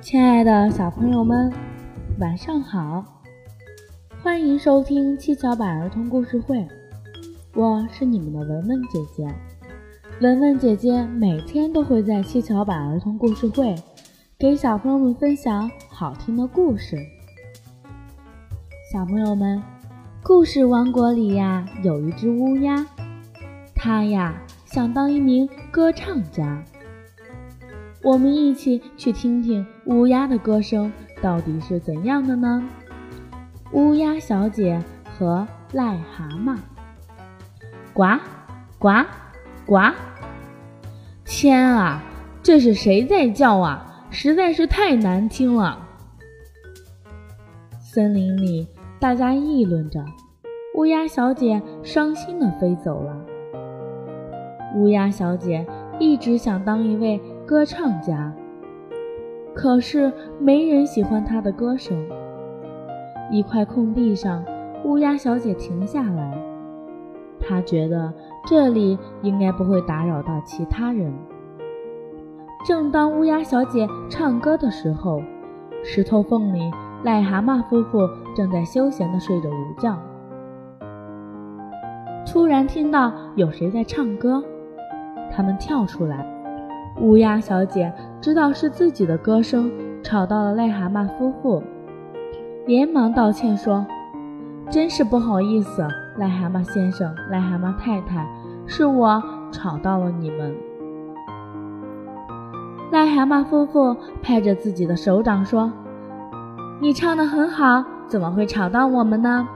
亲爱的小朋友们，晚上好！欢迎收听七巧板儿童故事会，我是你们的文文姐姐。文文姐姐每天都会在七巧板儿童故事会给小朋友们分享好听的故事。小朋友们，故事王国里呀，有一只乌鸦，它呀想当一名歌唱家。我们一起去听听乌鸦的歌声到底是怎样的呢？乌鸦小姐和癞蛤蟆，呱呱呱！天啊，这是谁在叫啊？实在是太难听了。森林里大家议论着，乌鸦小姐伤心地飞走了。乌鸦小姐一直想当一位。歌唱家，可是没人喜欢他的歌声。一块空地上，乌鸦小姐停下来，她觉得这里应该不会打扰到其他人。正当乌鸦小姐唱歌的时候，石头缝里，癞蛤蟆夫妇正在休闲地睡着午觉。突然听到有谁在唱歌，他们跳出来。乌鸦小姐知道是自己的歌声吵到了癞蛤蟆夫妇，连忙道歉说：“真是不好意思，癞蛤蟆先生、癞蛤蟆太太，是我吵到了你们。”癞蛤蟆夫妇拍着自己的手掌说：“你唱得很好，怎么会吵到我们呢？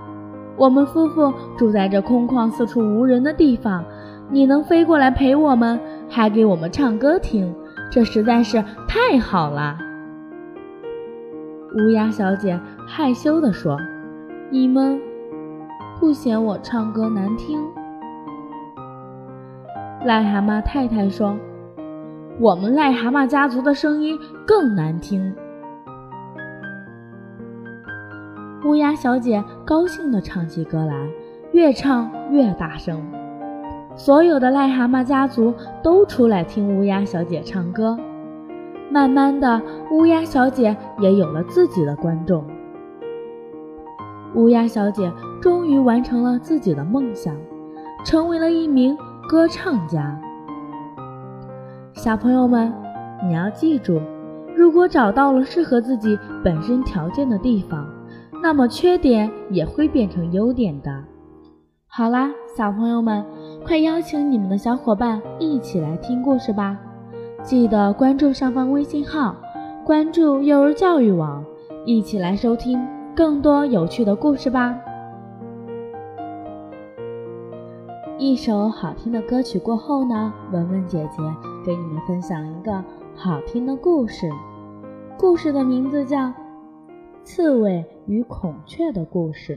我们夫妇住在这空旷、四处无人的地方，你能飞过来陪我们？”还给我们唱歌听，这实在是太好了。乌鸦小姐害羞地说：“你们不嫌我唱歌难听？”癞蛤蟆太太说：“我们癞蛤蟆家族的声音更难听。”乌鸦小姐高兴地唱起歌来，越唱越大声。所有的癞蛤蟆家族都出来听乌鸦小姐唱歌，慢慢的，乌鸦小姐也有了自己的观众。乌鸦小姐终于完成了自己的梦想，成为了一名歌唱家。小朋友们，你要记住，如果找到了适合自己本身条件的地方，那么缺点也会变成优点的。好啦，小朋友们。快邀请你们的小伙伴一起来听故事吧！记得关注上方微信号，关注幼儿教育网，一起来收听更多有趣的故事吧。一首好听的歌曲过后呢，文文姐姐给你们分享一个好听的故事，故事的名字叫《刺猬与孔雀的故事》。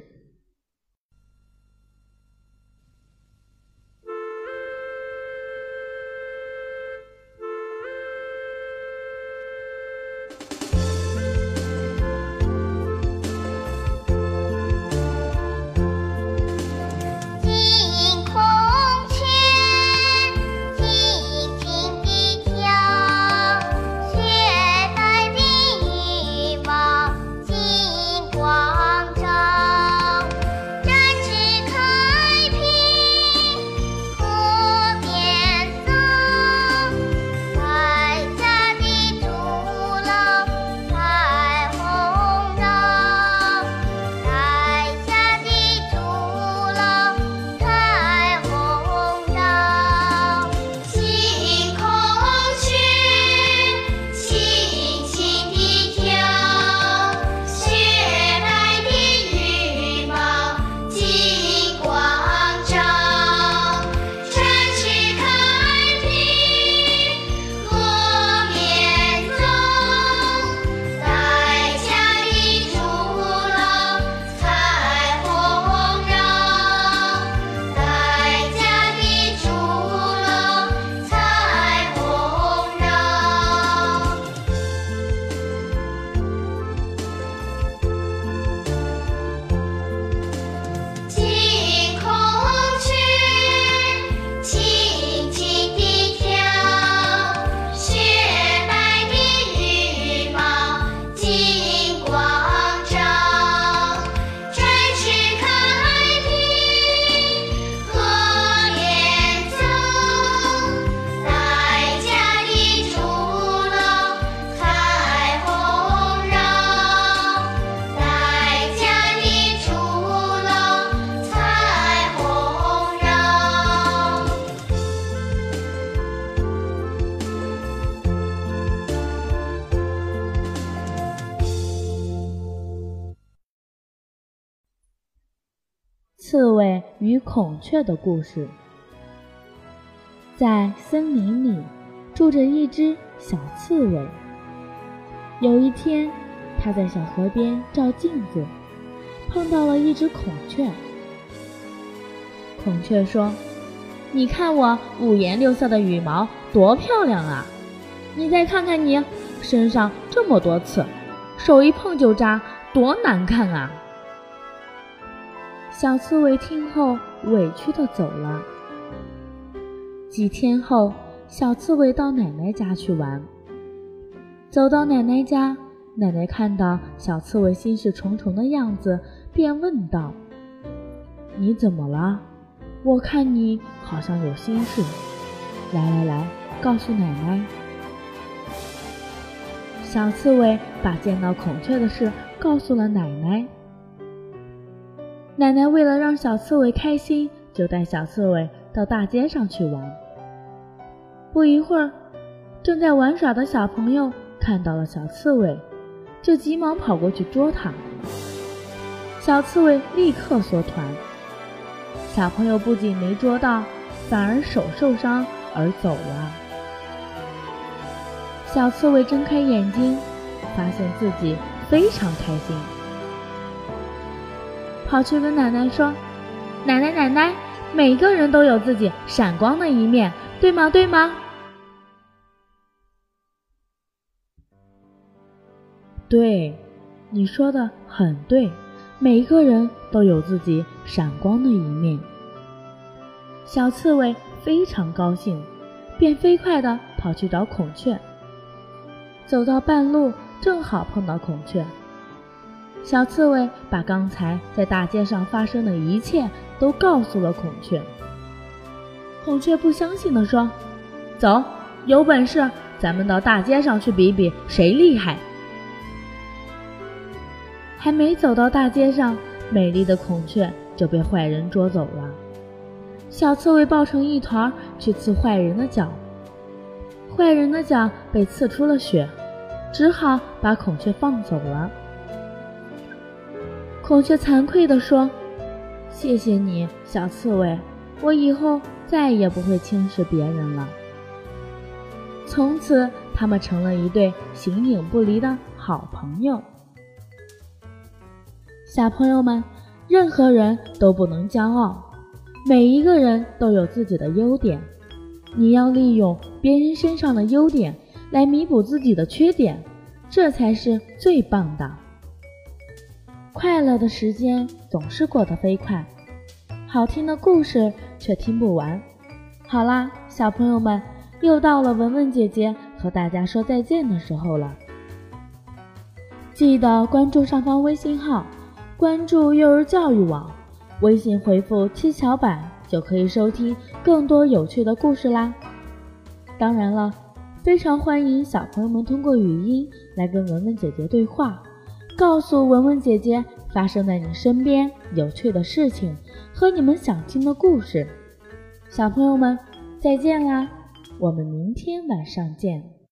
刺猬与孔雀的故事。在森林里住着一只小刺猬。有一天，它在小河边照镜子，碰到了一只孔雀。孔雀说：“你看我五颜六色的羽毛多漂亮啊！你再看看你身上这么多刺，手一碰就扎，多难看啊！”小刺猬听后委屈地走了。几天后，小刺猬到奶奶家去玩。走到奶奶家，奶奶看到小刺猬心事重重的样子，便问道：“你怎么了？我看你好像有心事。来来来，告诉奶奶。”小刺猬把见到孔雀的事告诉了奶奶。奶奶为了让小刺猬开心，就带小刺猬到大街上去玩。不一会儿，正在玩耍的小朋友看到了小刺猬，就急忙跑过去捉它。小刺猬立刻缩团，小朋友不仅没捉到，反而手受伤而走了。小刺猬睁开眼睛，发现自己非常开心。跑去跟奶奶说：“奶奶，奶奶，每个人都有自己闪光的一面，对吗？对吗？”“对，你说的很对，每个人都有自己闪光的一面。”小刺猬非常高兴，便飞快地跑去找孔雀。走到半路，正好碰到孔雀。小刺猬把刚才在大街上发生的一切都告诉了孔雀。孔雀不相信地说：“走，有本事咱们到大街上去比比谁厉害。”还没走到大街上，美丽的孔雀就被坏人捉走了。小刺猬抱成一团去刺坏人的脚，坏人的脚被刺出了血，只好把孔雀放走了。孔雀惭愧地说：“谢谢你，小刺猬，我以后再也不会轻视别人了。”从此，他们成了一对形影不离的好朋友。小朋友们，任何人都不能骄傲，每一个人都有自己的优点，你要利用别人身上的优点来弥补自己的缺点，这才是最棒的。快乐的时间总是过得飞快，好听的故事却听不完。好啦，小朋友们，又到了文文姐姐和大家说再见的时候了。记得关注上方微信号，关注幼儿教育网，微信回复“七巧板”就可以收听更多有趣的故事啦。当然了，非常欢迎小朋友们通过语音来跟文文姐姐对话。告诉文文姐姐发生在你身边有趣的事情和你们想听的故事，小朋友们再见啦！我们明天晚上见。